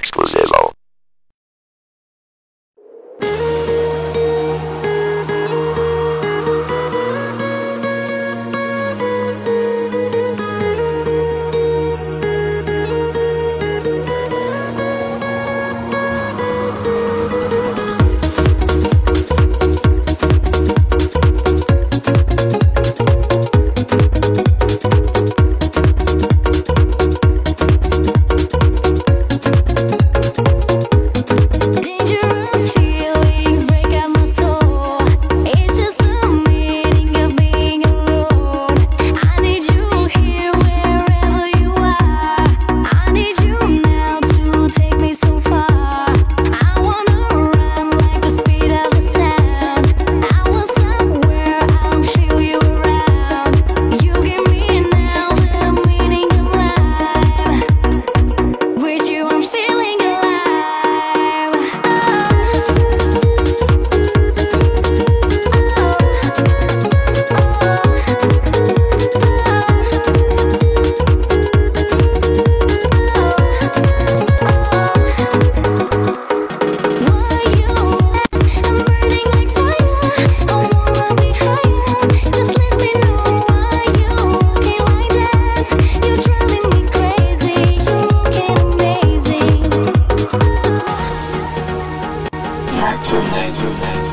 Exclusivo. back to nature.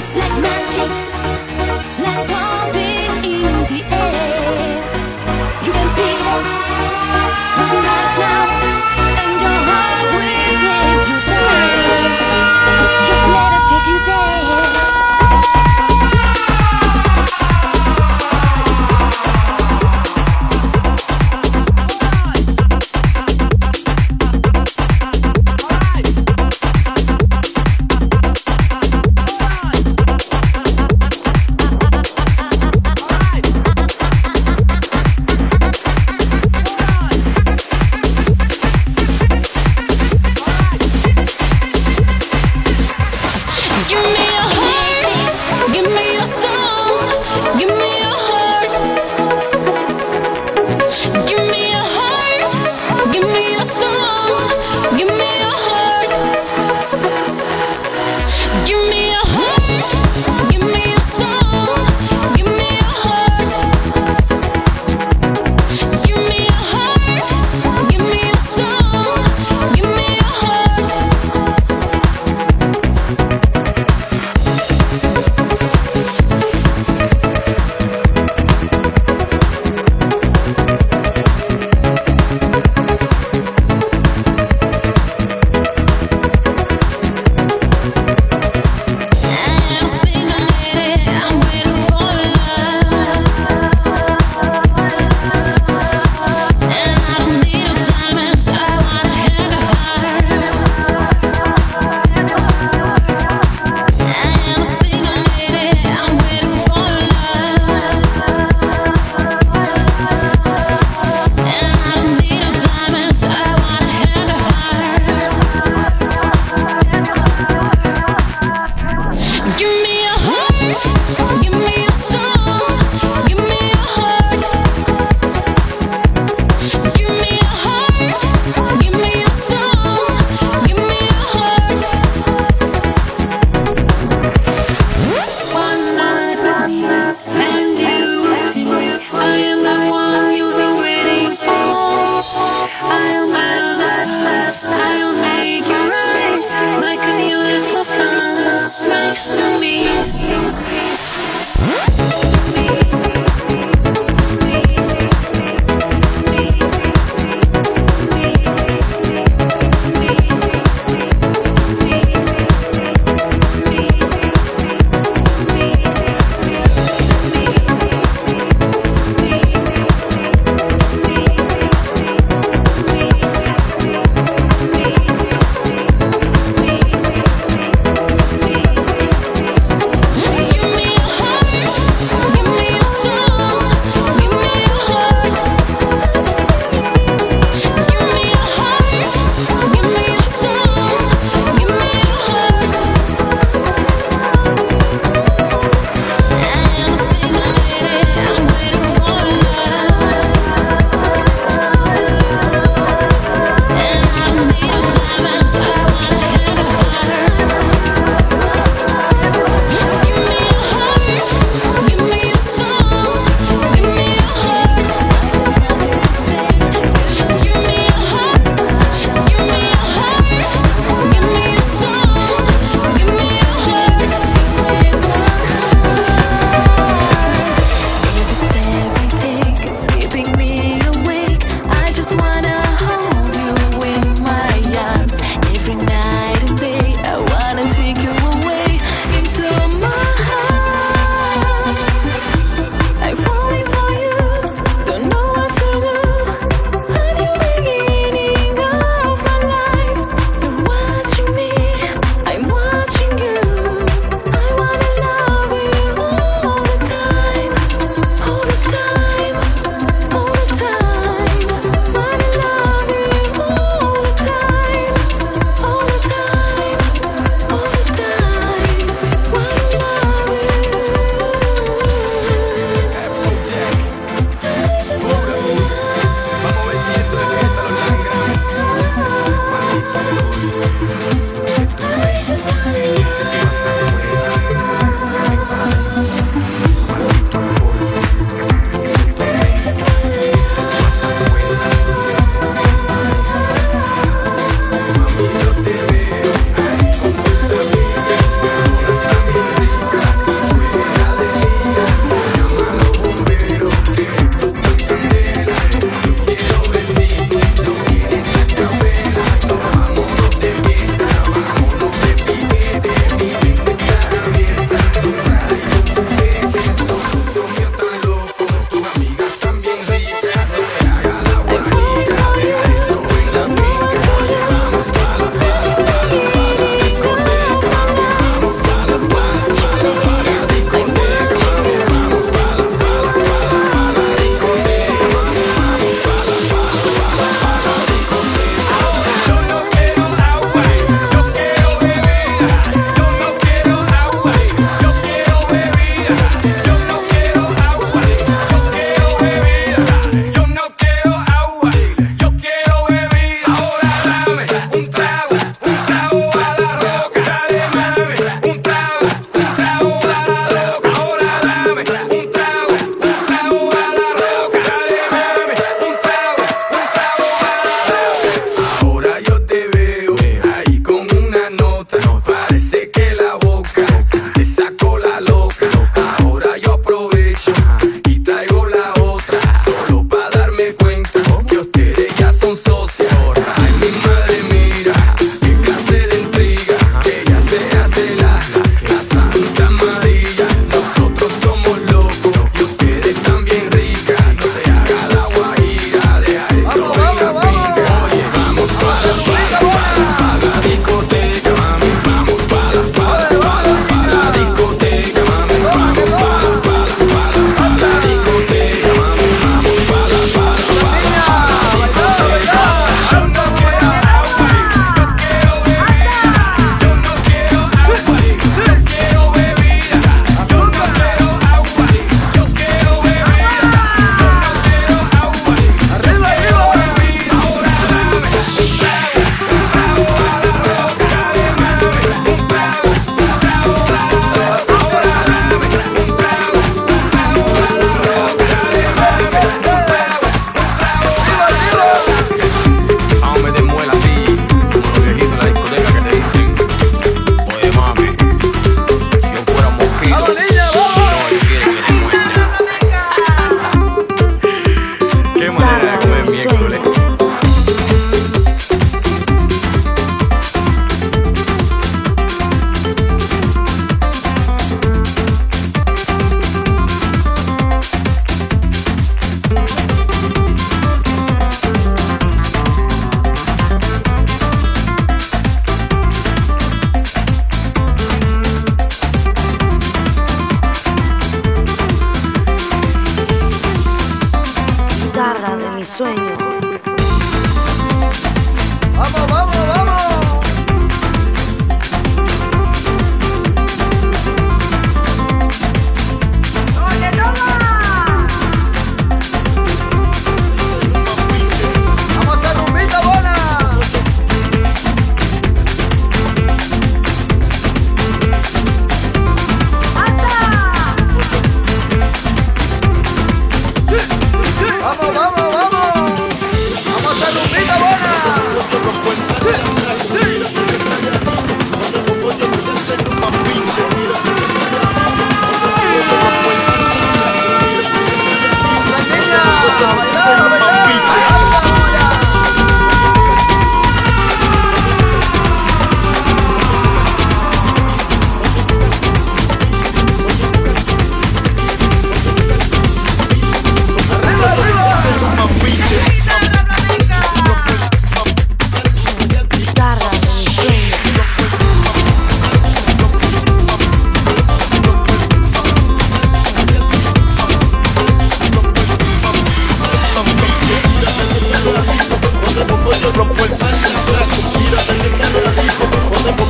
It's like magic.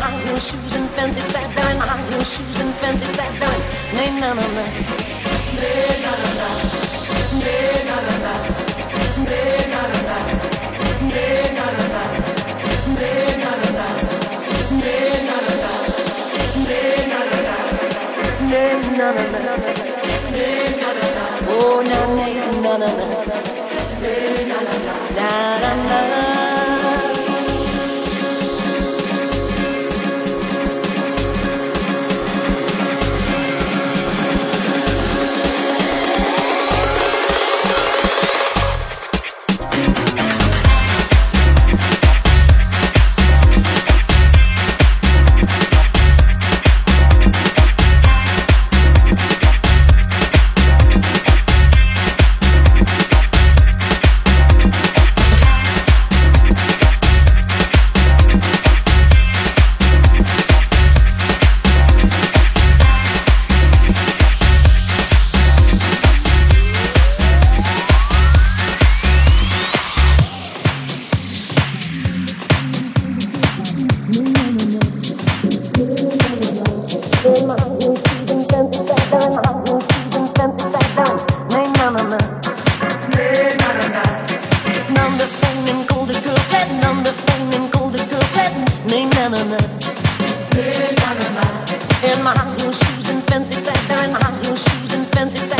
high heel shoes and fancy bags. I'm in high heel shoes and fancy bags. They're in nay na na na, nay na na na, nay na na na, nay na na na, nay na na na, nay na na na, nay na na na, nay na na na, nay na na na, nay na na na. Oh na na na na na, nay na na na, na na na. high heel shoes and fancy fashion.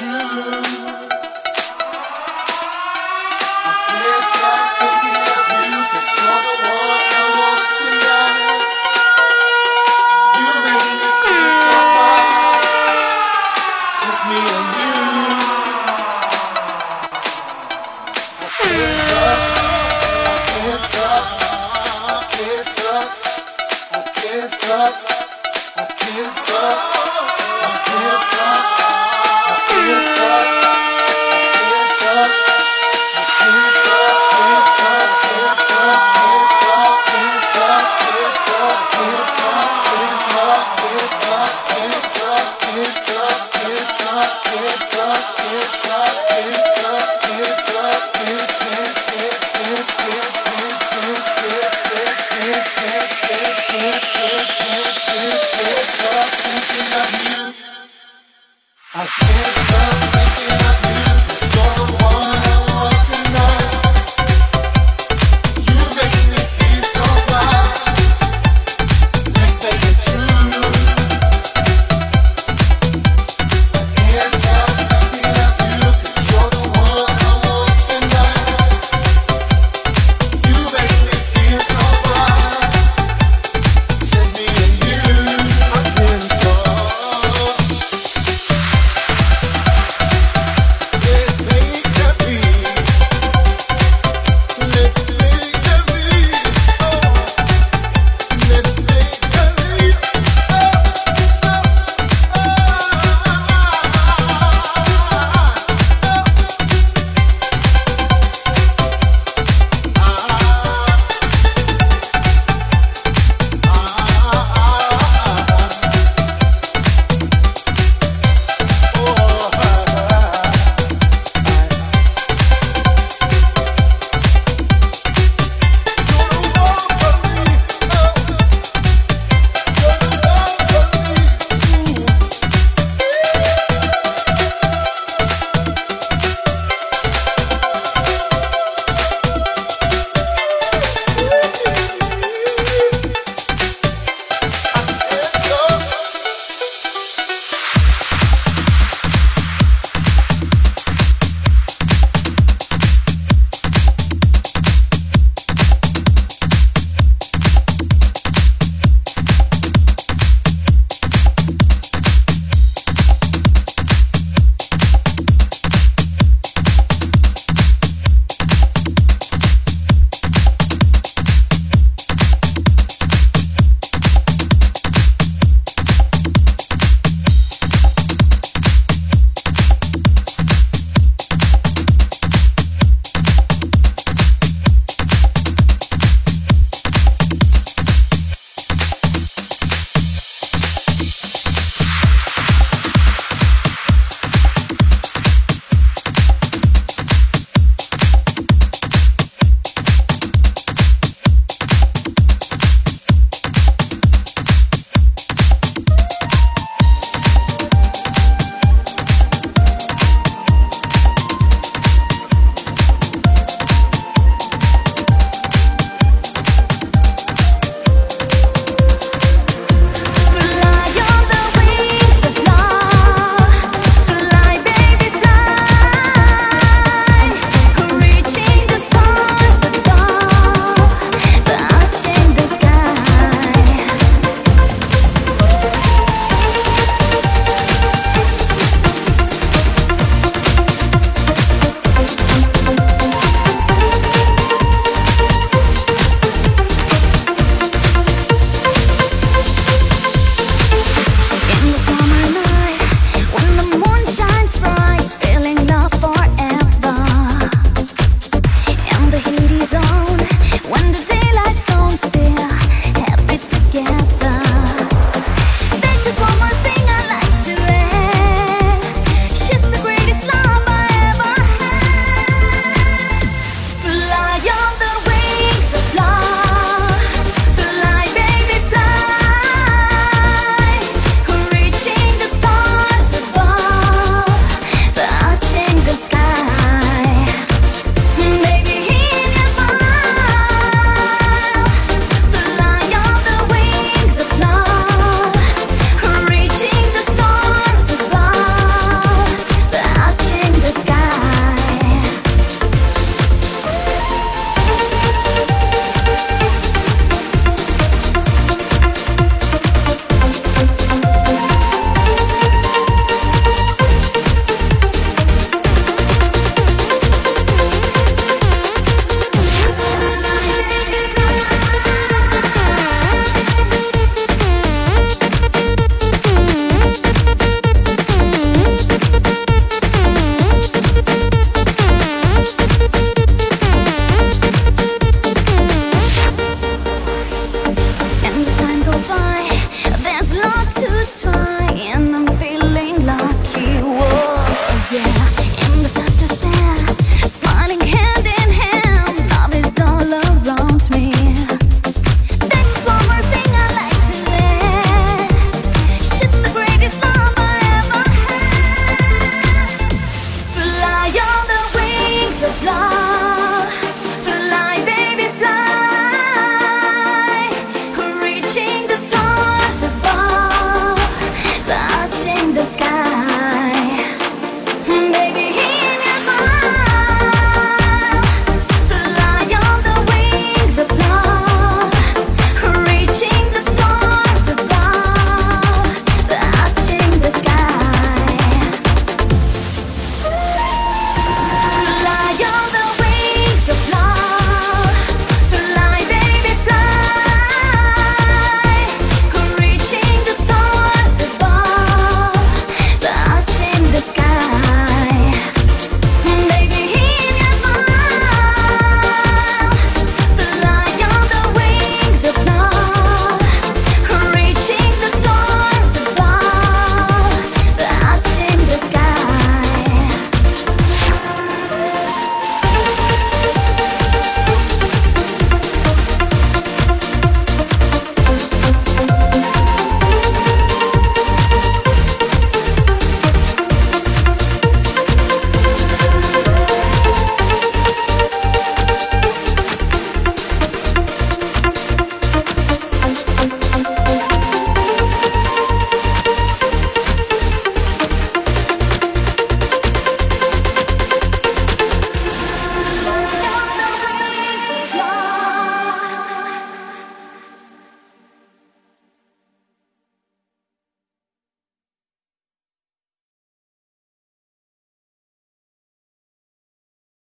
Up.